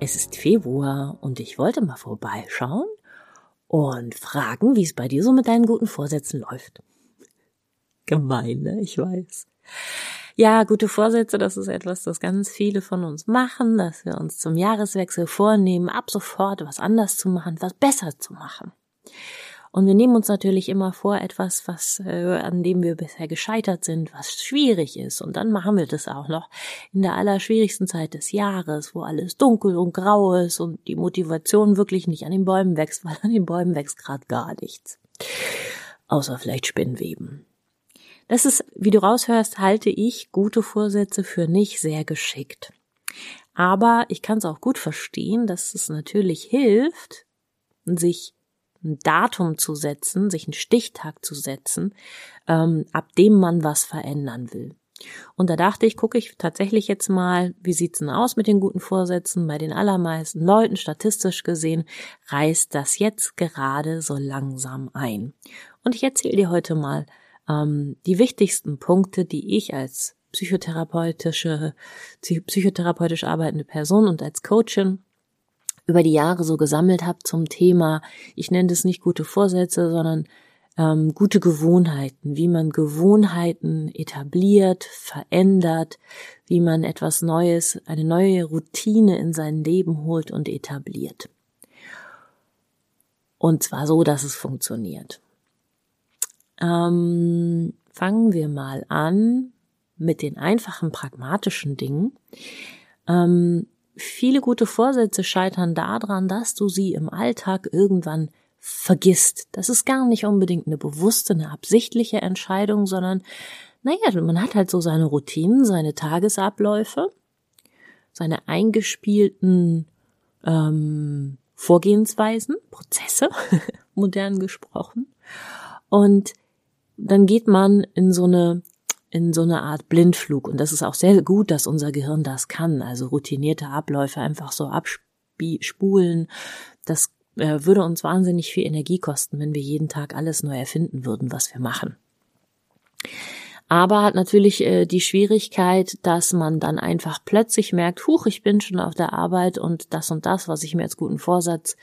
es ist Februar und ich wollte mal vorbeischauen und fragen, wie es bei dir so mit deinen guten Vorsätzen läuft. Gemein, ne? Ich weiß. Ja, gute Vorsätze, das ist etwas, das ganz viele von uns machen, dass wir uns zum Jahreswechsel vornehmen, ab sofort was anders zu machen, was besser zu machen. Und wir nehmen uns natürlich immer vor, etwas, was, äh, an dem wir bisher gescheitert sind, was schwierig ist. Und dann machen wir das auch noch in der allerschwierigsten Zeit des Jahres, wo alles dunkel und grau ist und die Motivation wirklich nicht an den Bäumen wächst, weil an den Bäumen wächst gerade gar nichts. Außer vielleicht Spinnweben. Das ist, wie du raushörst, halte ich gute Vorsätze für nicht sehr geschickt. Aber ich kann es auch gut verstehen, dass es natürlich hilft, sich ein Datum zu setzen, sich einen Stichtag zu setzen, ähm, ab dem man was verändern will. Und da dachte ich, gucke ich tatsächlich jetzt mal, wie sieht's denn aus mit den guten Vorsätzen? Bei den allermeisten Leuten, statistisch gesehen, reißt das jetzt gerade so langsam ein. Und ich erzähle dir heute mal ähm, die wichtigsten Punkte, die ich als psychotherapeutische, psychotherapeutisch arbeitende Person und als Coachin über die Jahre so gesammelt habe zum Thema, ich nenne das nicht gute Vorsätze, sondern ähm, gute Gewohnheiten, wie man Gewohnheiten etabliert, verändert, wie man etwas Neues, eine neue Routine in sein Leben holt und etabliert. Und zwar so, dass es funktioniert. Ähm, fangen wir mal an mit den einfachen pragmatischen Dingen. Ähm, viele gute Vorsätze scheitern daran, dass du sie im Alltag irgendwann vergisst. Das ist gar nicht unbedingt eine bewusste, eine absichtliche Entscheidung, sondern naja, man hat halt so seine Routinen, seine Tagesabläufe, seine eingespielten ähm, Vorgehensweisen, Prozesse, modern gesprochen. Und dann geht man in so eine in so eine Art Blindflug. Und das ist auch sehr gut, dass unser Gehirn das kann. Also routinierte Abläufe einfach so abspulen. Das äh, würde uns wahnsinnig viel Energie kosten, wenn wir jeden Tag alles neu erfinden würden, was wir machen. Aber hat natürlich äh, die Schwierigkeit, dass man dann einfach plötzlich merkt, huch, ich bin schon auf der Arbeit und das und das, was ich mir als guten Vorsatz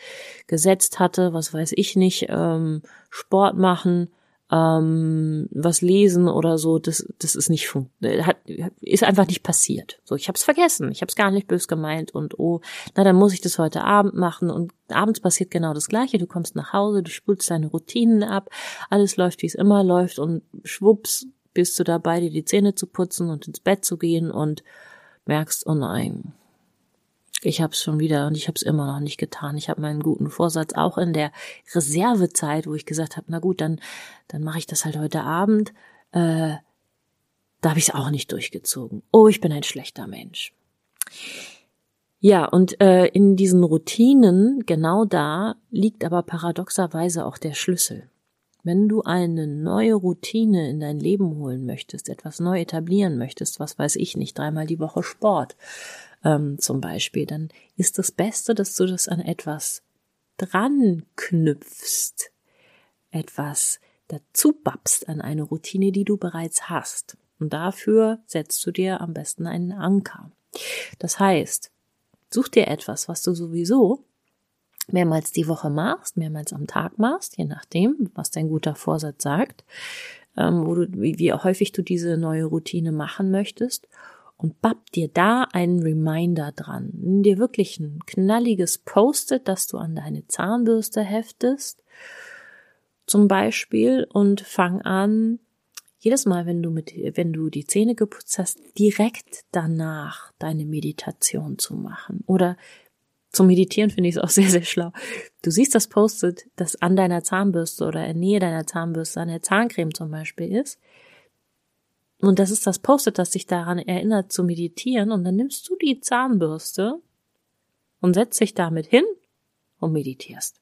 gesetzt hatte, was weiß ich nicht, ähm, Sport machen, ähm, was lesen oder so, das, das ist nicht äh, hat, ist einfach nicht passiert. So, ich habe es vergessen, ich habe es gar nicht bös gemeint und oh, na dann muss ich das heute Abend machen und abends passiert genau das Gleiche. Du kommst nach Hause, du spulst deine Routinen ab, alles läuft wie es immer läuft und schwupps bist du dabei, dir die Zähne zu putzen und ins Bett zu gehen und merkst, oh nein, ich habe es schon wieder und ich habe es immer noch nicht getan. Ich habe meinen guten Vorsatz auch in der Reservezeit, wo ich gesagt habe, na gut, dann dann mache ich das halt heute Abend. Äh, da habe ich es auch nicht durchgezogen. Oh, ich bin ein schlechter Mensch. Ja, und äh, in diesen Routinen, genau da liegt aber paradoxerweise auch der Schlüssel. Wenn du eine neue Routine in dein Leben holen möchtest, etwas neu etablieren möchtest, was weiß ich nicht, dreimal die Woche Sport, ähm, zum Beispiel, dann ist das Beste, dass du das an etwas dran knüpfst, etwas dazu babst an eine Routine, die du bereits hast. Und dafür setzt du dir am besten einen Anker. Das heißt, such dir etwas, was du sowieso mehrmals die Woche machst, mehrmals am Tag machst, je nachdem, was dein guter Vorsatz sagt, ähm, wo du, wie, wie häufig du diese neue Routine machen möchtest und bapp dir da einen Reminder dran. Nimm dir wirklich ein knalliges Post-it, das du an deine Zahnbürste heftest, zum Beispiel, und fang an, jedes Mal, wenn du mit, wenn du die Zähne geputzt hast, direkt danach deine Meditation zu machen. Oder zum Meditieren finde ich es auch sehr, sehr schlau. Du siehst das Post-it, das an deiner Zahnbürste oder in Nähe deiner Zahnbürste, an der Zahncreme zum Beispiel ist. Und das ist das Post-it, das dich daran erinnert zu meditieren. Und dann nimmst du die Zahnbürste und setzt dich damit hin und meditierst.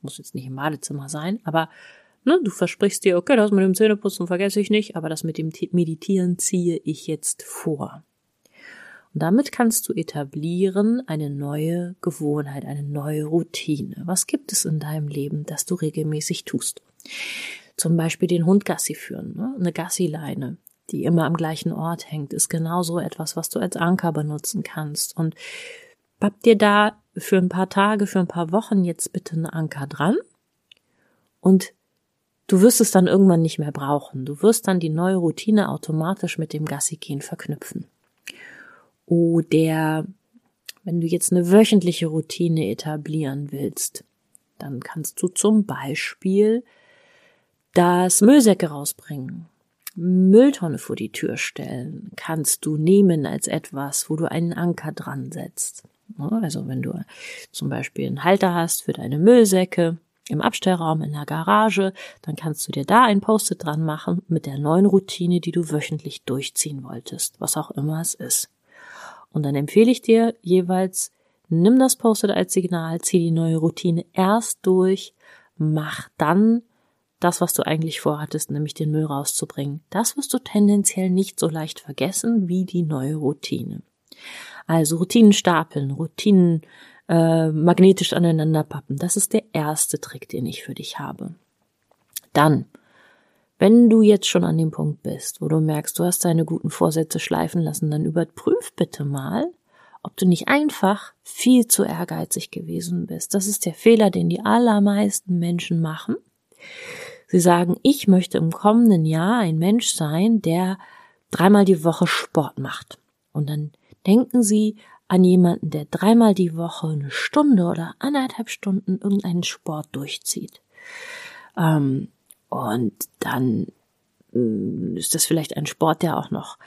Muss jetzt nicht im Badezimmer sein, aber ne, du versprichst dir, okay, das mit dem Zähneputzen vergesse ich nicht, aber das mit dem Meditieren ziehe ich jetzt vor. Und damit kannst du etablieren eine neue Gewohnheit, eine neue Routine. Was gibt es in deinem Leben, das du regelmäßig tust? Zum Beispiel den Hund Gassi führen, ne? eine Gassileine, die immer am gleichen Ort hängt, ist genauso etwas, was du als Anker benutzen kannst. Und papp dir da für ein paar Tage, für ein paar Wochen jetzt bitte einen Anker dran und du wirst es dann irgendwann nicht mehr brauchen. Du wirst dann die neue Routine automatisch mit dem Gassi-Gehen verknüpfen. Oder wenn du jetzt eine wöchentliche Routine etablieren willst, dann kannst du zum Beispiel das Müllsäcke rausbringen. Mülltonne vor die Tür stellen kannst du nehmen als etwas, wo du einen Anker dran setzt. Also wenn du zum Beispiel einen Halter hast für deine Müllsäcke im Abstellraum, in der Garage, dann kannst du dir da ein Post-it dran machen mit der neuen Routine, die du wöchentlich durchziehen wolltest, was auch immer es ist. Und dann empfehle ich dir jeweils, nimm das Post-it als Signal, zieh die neue Routine erst durch, mach dann das, was du eigentlich vorhattest, nämlich den Müll rauszubringen. Das wirst du tendenziell nicht so leicht vergessen wie die neue Routine. Also Routinen stapeln, Routinen äh, magnetisch aneinander pappen. Das ist der erste Trick, den ich für dich habe. Dann wenn du jetzt schon an dem Punkt bist, wo du merkst, du hast deine guten Vorsätze schleifen lassen, dann überprüf bitte mal, ob du nicht einfach viel zu ehrgeizig gewesen bist. Das ist der Fehler, den die allermeisten Menschen machen. Sie sagen, ich möchte im kommenden Jahr ein Mensch sein, der dreimal die Woche Sport macht. Und dann denken sie an jemanden, der dreimal die Woche eine Stunde oder anderthalb Stunden irgendeinen Sport durchzieht. Ähm, und dann mm, ist das vielleicht ein Sport, der auch noch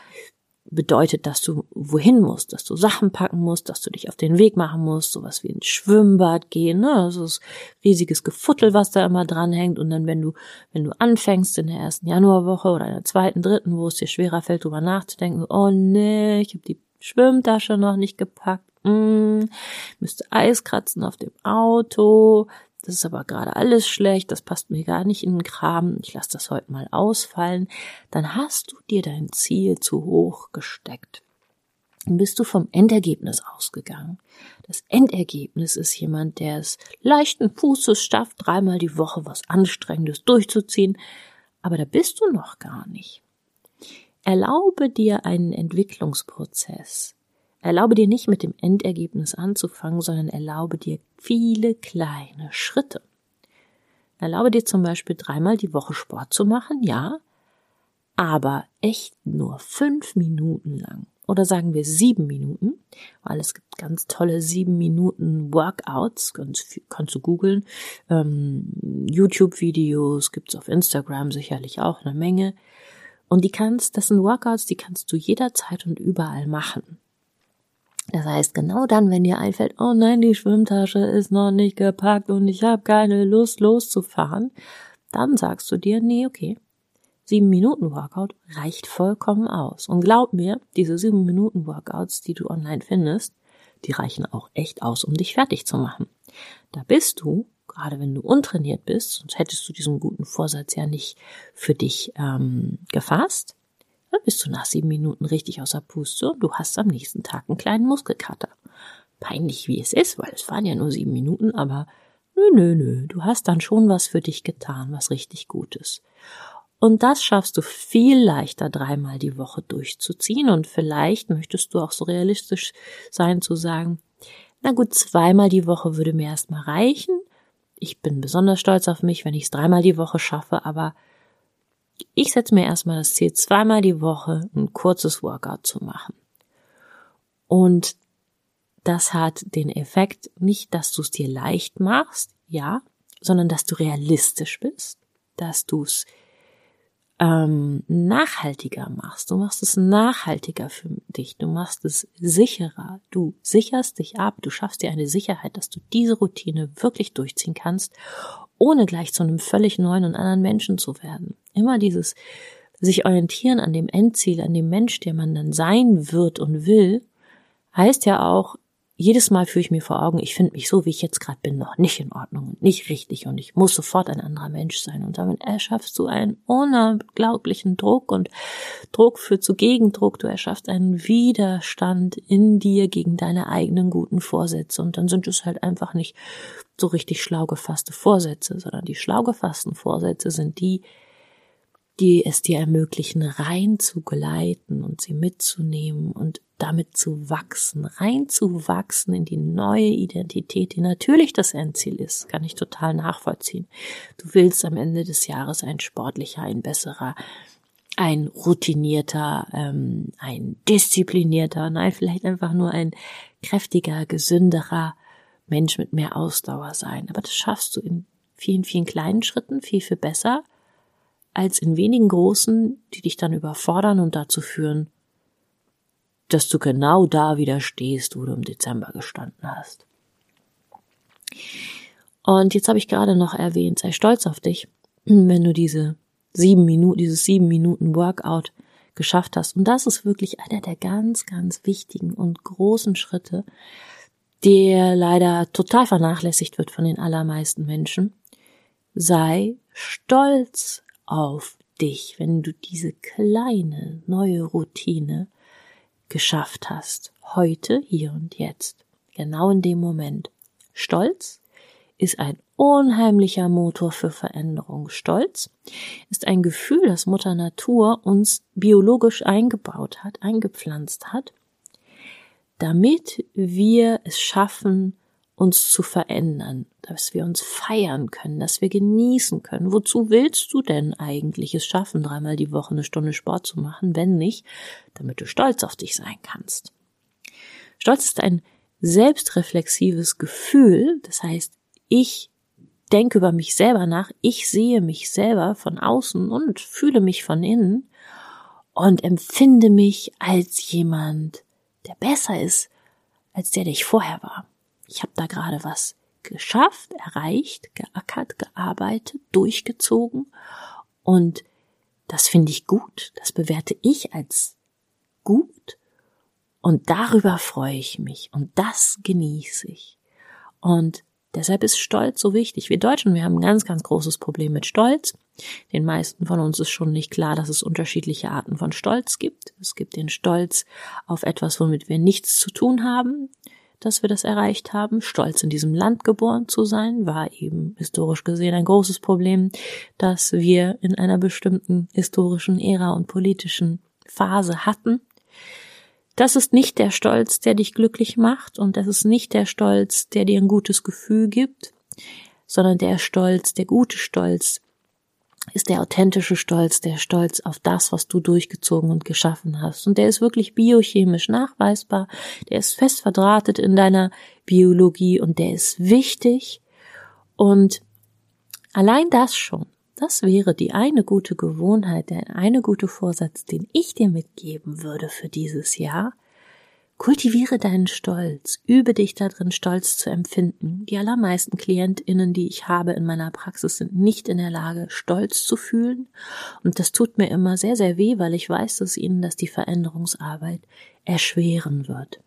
bedeutet, dass du wohin musst, dass du Sachen packen musst, dass du dich auf den Weg machen musst, sowas wie ein Schwimmbad gehen, ne? Das ist riesiges Gefuttel, was da immer dranhängt. Und dann, wenn du, wenn du anfängst in der ersten Januarwoche oder in der zweiten, dritten, wo es dir schwerer fällt, drüber nachzudenken, oh nee, ich habe die Schwimmtasche noch nicht gepackt, mm, müsste Eis kratzen auf dem Auto, das ist aber gerade alles schlecht, das passt mir gar nicht in den Kram, ich lasse das heute mal ausfallen, dann hast du dir dein Ziel zu hoch gesteckt. Dann bist du vom Endergebnis ausgegangen. Das Endergebnis ist jemand, der es leichten Fußes schafft, dreimal die Woche was Anstrengendes durchzuziehen, aber da bist du noch gar nicht. Erlaube dir einen Entwicklungsprozess. Erlaube dir nicht mit dem Endergebnis anzufangen, sondern erlaube dir viele kleine Schritte. Erlaube dir zum Beispiel dreimal die Woche Sport zu machen, ja, aber echt nur fünf Minuten lang. Oder sagen wir sieben Minuten, weil es gibt ganz tolle sieben Minuten Workouts, kannst, kannst du googeln. Ähm, YouTube-Videos gibt's auf Instagram sicherlich auch eine Menge. Und die kannst, das sind Workouts, die kannst du jederzeit und überall machen. Das heißt, genau dann, wenn dir einfällt, oh nein, die Schwimmtasche ist noch nicht gepackt und ich habe keine Lust loszufahren, dann sagst du dir, nee, okay, sieben Minuten Workout reicht vollkommen aus. Und glaub mir, diese sieben Minuten Workouts, die du online findest, die reichen auch echt aus, um dich fertig zu machen. Da bist du, gerade wenn du untrainiert bist, sonst hättest du diesen guten Vorsatz ja nicht für dich ähm, gefasst, dann bist du nach sieben Minuten richtig außer Puste und du hast am nächsten Tag einen kleinen Muskelkater. Peinlich wie es ist, weil es waren ja nur sieben Minuten, aber nö, nö, nö, du hast dann schon was für dich getan, was richtig Gutes. Und das schaffst du viel leichter dreimal die Woche durchzuziehen und vielleicht möchtest du auch so realistisch sein zu sagen, na gut, zweimal die Woche würde mir erstmal reichen. Ich bin besonders stolz auf mich, wenn ich es dreimal die Woche schaffe, aber ich setze mir erstmal das Ziel, zweimal die Woche ein kurzes Workout zu machen. Und das hat den Effekt nicht, dass du es dir leicht machst, ja, sondern dass du realistisch bist, dass du es ähm, nachhaltiger machst. Du machst es nachhaltiger für dich. Du machst es sicherer. Du sicherst dich ab. Du schaffst dir eine Sicherheit, dass du diese Routine wirklich durchziehen kannst, ohne gleich zu einem völlig neuen und anderen Menschen zu werden. Immer dieses sich orientieren an dem Endziel, an dem Mensch, der man dann sein wird und will, heißt ja auch, jedes Mal fühle ich mir vor Augen, ich finde mich so, wie ich jetzt gerade bin, noch nicht in Ordnung und nicht richtig und ich muss sofort ein anderer Mensch sein. Und damit erschaffst du einen unglaublichen Druck und Druck führt zu Gegendruck. Du erschaffst einen Widerstand in dir gegen deine eigenen guten Vorsätze. Und dann sind es halt einfach nicht so richtig schlau gefasste Vorsätze, sondern die schlau gefassten Vorsätze sind die, die es dir ermöglichen, rein zu gleiten und sie mitzunehmen und damit zu wachsen, reinzuwachsen in die neue Identität, die natürlich das Endziel ist, kann ich total nachvollziehen. Du willst am Ende des Jahres ein sportlicher, ein besserer, ein routinierter, ähm, ein disziplinierter, nein, vielleicht einfach nur ein kräftiger, gesünderer Mensch mit mehr Ausdauer sein. Aber das schaffst du in vielen, vielen kleinen Schritten viel, viel besser als in wenigen großen, die dich dann überfordern und dazu führen, dass du genau da wieder stehst, wo du im Dezember gestanden hast. Und jetzt habe ich gerade noch erwähnt, sei stolz auf dich, wenn du diese sieben Minuten, dieses sieben Minuten Workout geschafft hast. Und das ist wirklich einer der ganz, ganz wichtigen und großen Schritte, der leider total vernachlässigt wird von den allermeisten Menschen. Sei stolz auf dich, wenn du diese kleine neue Routine geschafft hast. Heute, hier und jetzt. Genau in dem Moment. Stolz ist ein unheimlicher Motor für Veränderung. Stolz ist ein Gefühl, das Mutter Natur uns biologisch eingebaut hat, eingepflanzt hat, damit wir es schaffen, uns zu verändern, dass wir uns feiern können, dass wir genießen können. Wozu willst du denn eigentlich es schaffen, dreimal die Woche eine Stunde Sport zu machen, wenn nicht, damit du stolz auf dich sein kannst? Stolz ist ein selbstreflexives Gefühl, das heißt, ich denke über mich selber nach, ich sehe mich selber von außen und fühle mich von innen und empfinde mich als jemand, der besser ist als der, der ich vorher war ich habe da gerade was geschafft, erreicht, geackert, gearbeitet, durchgezogen und das finde ich gut, das bewerte ich als gut und darüber freue ich mich und das genieße ich. Und deshalb ist Stolz so wichtig. Wir Deutschen, wir haben ein ganz, ganz großes Problem mit Stolz. Den meisten von uns ist schon nicht klar, dass es unterschiedliche Arten von Stolz gibt. Es gibt den Stolz auf etwas, womit wir nichts zu tun haben dass wir das erreicht haben. Stolz in diesem Land geboren zu sein, war eben historisch gesehen ein großes Problem, dass wir in einer bestimmten historischen Ära und politischen Phase hatten. Das ist nicht der Stolz, der dich glücklich macht und das ist nicht der Stolz, der dir ein gutes Gefühl gibt, sondern der Stolz, der gute Stolz, ist der authentische Stolz, der Stolz auf das, was du durchgezogen und geschaffen hast. Und der ist wirklich biochemisch nachweisbar, der ist fest verdrahtet in deiner Biologie und der ist wichtig. Und allein das schon, das wäre die eine gute Gewohnheit, der eine gute Vorsatz, den ich dir mitgeben würde für dieses Jahr, Kultiviere deinen Stolz, übe dich darin, Stolz zu empfinden. Die allermeisten KlientInnen, die ich habe in meiner Praxis, sind nicht in der Lage, Stolz zu fühlen. Und das tut mir immer sehr, sehr weh, weil ich weiß, dass ihnen das die Veränderungsarbeit erschweren wird.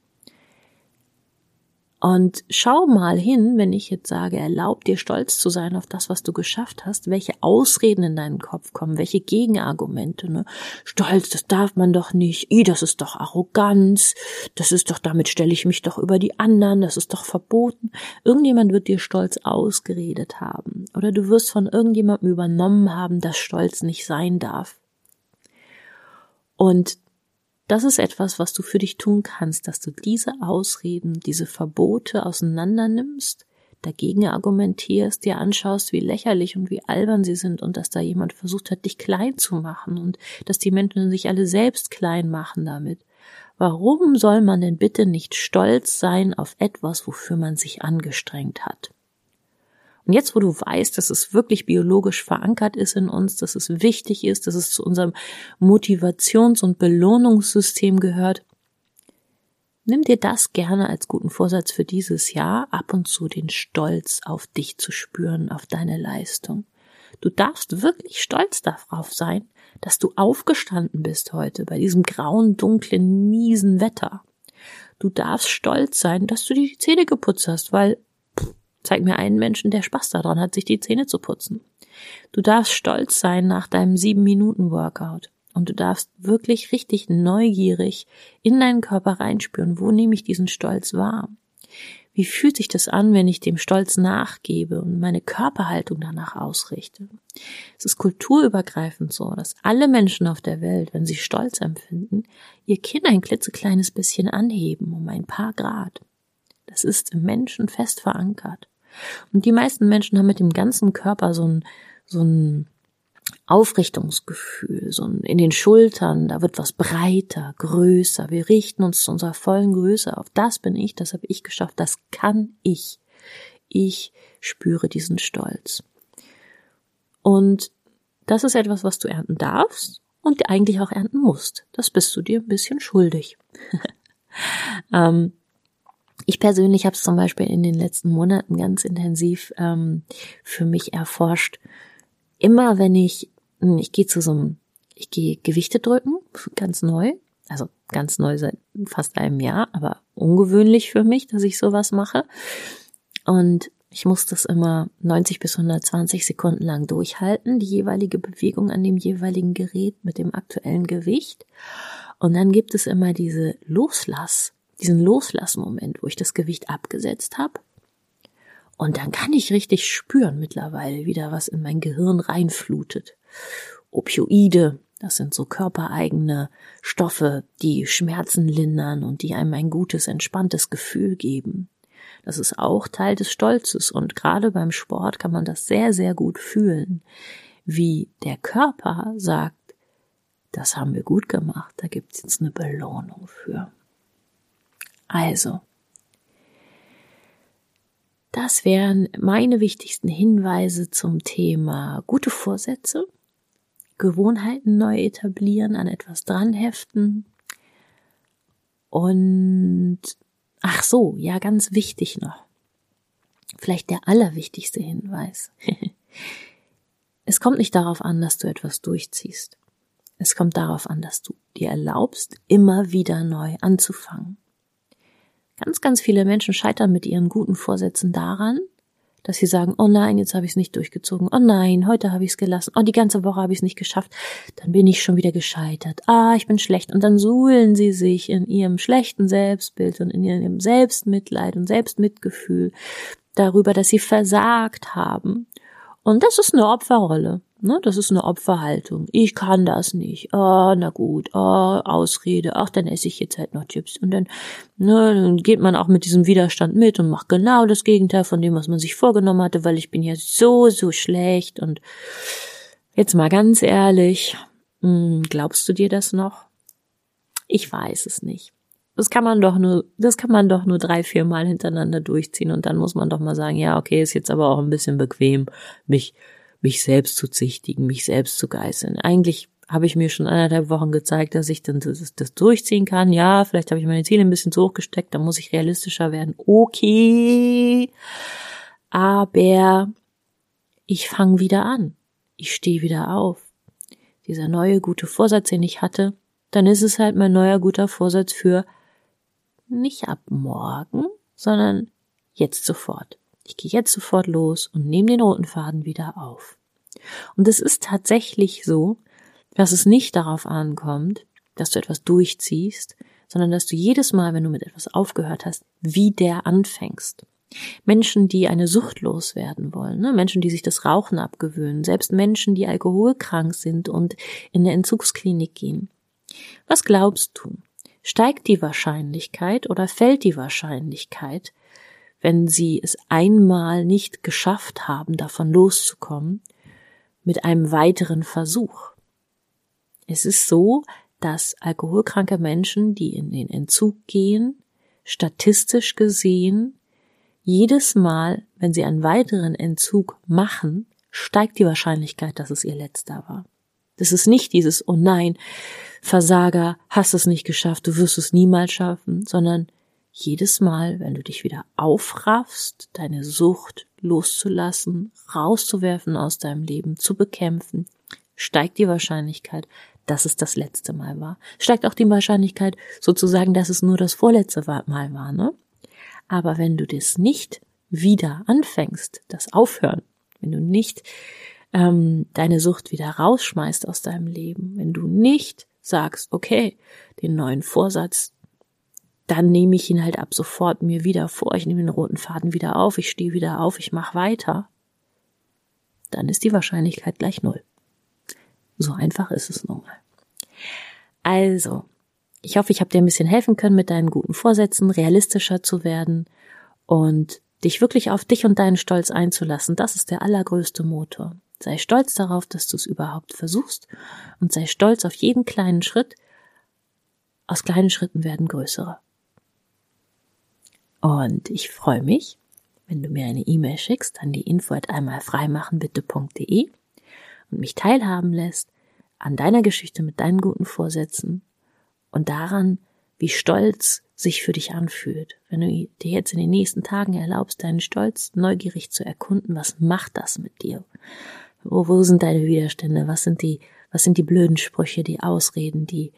Und schau mal hin, wenn ich jetzt sage, erlaub dir stolz zu sein auf das, was du geschafft hast, welche Ausreden in deinen Kopf kommen, welche Gegenargumente, ne? Stolz, das darf man doch nicht, i, das ist doch Arroganz, das ist doch, damit stelle ich mich doch über die anderen, das ist doch verboten. Irgendjemand wird dir Stolz ausgeredet haben. Oder du wirst von irgendjemandem übernommen haben, dass Stolz nicht sein darf. Und das ist etwas, was du für dich tun kannst, dass du diese Ausreden, diese Verbote auseinander nimmst, dagegen argumentierst, dir anschaust, wie lächerlich und wie albern sie sind und dass da jemand versucht hat, dich klein zu machen und dass die Menschen sich alle selbst klein machen damit. Warum soll man denn bitte nicht stolz sein auf etwas, wofür man sich angestrengt hat? Und jetzt, wo du weißt, dass es wirklich biologisch verankert ist in uns, dass es wichtig ist, dass es zu unserem Motivations- und Belohnungssystem gehört, nimm dir das gerne als guten Vorsatz für dieses Jahr, ab und zu den Stolz auf dich zu spüren, auf deine Leistung. Du darfst wirklich stolz darauf sein, dass du aufgestanden bist heute bei diesem grauen, dunklen, miesen Wetter. Du darfst stolz sein, dass du die Zähne geputzt hast, weil zeig mir einen Menschen, der Spaß daran hat, sich die Zähne zu putzen. Du darfst stolz sein nach deinem sieben Minuten Workout. Und du darfst wirklich richtig neugierig in deinen Körper reinspüren, wo nehme ich diesen Stolz wahr? Wie fühlt sich das an, wenn ich dem Stolz nachgebe und meine Körperhaltung danach ausrichte? Es ist kulturübergreifend so, dass alle Menschen auf der Welt, wenn sie Stolz empfinden, ihr Kinn ein klitzekleines bisschen anheben, um ein paar Grad. Das ist im Menschen fest verankert. Und die meisten Menschen haben mit dem ganzen Körper so ein, so ein Aufrichtungsgefühl, so in den Schultern, da wird was breiter, größer. Wir richten uns zu unserer vollen Größe auf. Das bin ich, das habe ich geschafft, das kann ich. Ich spüre diesen Stolz. Und das ist etwas, was du ernten darfst und eigentlich auch ernten musst. Das bist du dir ein bisschen schuldig. ähm, ich persönlich habe es zum Beispiel in den letzten Monaten ganz intensiv ähm, für mich erforscht, immer wenn ich, hm, ich gehe zu so einem, ich gehe Gewichte drücken, ganz neu, also ganz neu seit fast einem Jahr, aber ungewöhnlich für mich, dass ich sowas mache. Und ich muss das immer 90 bis 120 Sekunden lang durchhalten, die jeweilige Bewegung an dem jeweiligen Gerät mit dem aktuellen Gewicht. Und dann gibt es immer diese Loslass, diesen Loslassmoment, wo ich das Gewicht abgesetzt habe und dann kann ich richtig spüren mittlerweile wieder, was in mein Gehirn reinflutet. Opioide, das sind so körpereigene Stoffe, die Schmerzen lindern und die einem ein gutes, entspanntes Gefühl geben. Das ist auch Teil des Stolzes und gerade beim Sport kann man das sehr, sehr gut fühlen, wie der Körper sagt, das haben wir gut gemacht, da gibt's jetzt eine Belohnung für. Also, das wären meine wichtigsten Hinweise zum Thema gute Vorsätze, Gewohnheiten neu etablieren, an etwas dranheften und ach so, ja, ganz wichtig noch. Vielleicht der allerwichtigste Hinweis. es kommt nicht darauf an, dass du etwas durchziehst. Es kommt darauf an, dass du dir erlaubst, immer wieder neu anzufangen. Ganz, ganz viele Menschen scheitern mit ihren guten Vorsätzen daran, dass sie sagen, oh nein, jetzt habe ich es nicht durchgezogen, oh nein, heute habe ich es gelassen, oh die ganze Woche habe ich es nicht geschafft, dann bin ich schon wieder gescheitert, ah, ich bin schlecht. Und dann suhlen sie sich in ihrem schlechten Selbstbild und in ihrem Selbstmitleid und Selbstmitgefühl darüber, dass sie versagt haben. Und das ist eine Opferrolle. Ne, das ist eine Opferhaltung. Ich kann das nicht. Oh, na gut. Oh, Ausrede. Ach, dann esse ich jetzt halt noch Chips. Und dann, ne, dann geht man auch mit diesem Widerstand mit und macht genau das Gegenteil von dem, was man sich vorgenommen hatte, weil ich bin ja so, so schlecht. Und jetzt mal ganz ehrlich, hm, glaubst du dir das noch? Ich weiß es nicht. Das kann man doch nur, das kann man doch nur drei, vier Mal hintereinander durchziehen und dann muss man doch mal sagen, ja, okay, ist jetzt aber auch ein bisschen bequem, mich mich selbst zu zichtigen, mich selbst zu geißeln. Eigentlich habe ich mir schon anderthalb Wochen gezeigt, dass ich dann das, das durchziehen kann. Ja, vielleicht habe ich meine Ziele ein bisschen zu hoch gesteckt, dann muss ich realistischer werden. Okay. Aber ich fange wieder an. Ich stehe wieder auf. Dieser neue gute Vorsatz, den ich hatte, dann ist es halt mein neuer guter Vorsatz für nicht ab morgen, sondern jetzt sofort. Ich gehe jetzt sofort los und nehme den roten Faden wieder auf. Und es ist tatsächlich so, dass es nicht darauf ankommt, dass du etwas durchziehst, sondern dass du jedes Mal, wenn du mit etwas aufgehört hast, wieder anfängst. Menschen, die eine Sucht loswerden wollen, ne? Menschen, die sich das Rauchen abgewöhnen, selbst Menschen, die alkoholkrank sind und in eine Entzugsklinik gehen. Was glaubst du? Steigt die Wahrscheinlichkeit oder fällt die Wahrscheinlichkeit, wenn sie es einmal nicht geschafft haben, davon loszukommen, mit einem weiteren Versuch. Es ist so, dass alkoholkranke Menschen, die in den Entzug gehen, statistisch gesehen, jedes Mal, wenn sie einen weiteren Entzug machen, steigt die Wahrscheinlichkeit, dass es ihr letzter war. Das ist nicht dieses, oh nein, Versager, hast es nicht geschafft, du wirst es niemals schaffen, sondern jedes Mal, wenn du dich wieder aufraffst, deine Sucht loszulassen, rauszuwerfen aus deinem Leben, zu bekämpfen, steigt die Wahrscheinlichkeit, dass es das letzte Mal war. Steigt auch die Wahrscheinlichkeit sozusagen, dass es nur das vorletzte Mal war, ne? Aber wenn du das nicht wieder anfängst, das Aufhören, wenn du nicht ähm, deine Sucht wieder rausschmeißt aus deinem Leben, wenn du nicht sagst, okay, den neuen Vorsatz, dann nehme ich ihn halt ab sofort mir wieder vor, ich nehme den roten Faden wieder auf, ich stehe wieder auf, ich mache weiter, dann ist die Wahrscheinlichkeit gleich null. So einfach ist es nun mal. Also, ich hoffe, ich habe dir ein bisschen helfen können, mit deinen guten Vorsätzen realistischer zu werden und dich wirklich auf dich und deinen Stolz einzulassen. Das ist der allergrößte Motor. Sei stolz darauf, dass du es überhaupt versuchst und sei stolz auf jeden kleinen Schritt. Aus kleinen Schritten werden größere. Und ich freue mich, wenn du mir eine E-Mail schickst an die info at einmalfreimachenbitte.de und mich teilhaben lässt an deiner Geschichte mit deinen guten Vorsätzen und daran, wie stolz sich für dich anfühlt. Wenn du dir jetzt in den nächsten Tagen erlaubst, deinen Stolz neugierig zu erkunden, was macht das mit dir? Wo, wo sind deine Widerstände? Was sind die, was sind die blöden Sprüche, die Ausreden, die,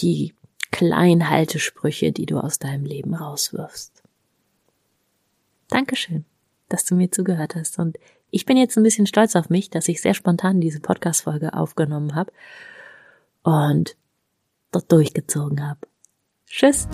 die Kleinhaltesprüche, die du aus deinem Leben rauswirfst? Dankeschön, dass du mir zugehört hast und ich bin jetzt ein bisschen stolz auf mich, dass ich sehr spontan diese Podcast-Folge aufgenommen habe und dort durchgezogen habe. Tschüss!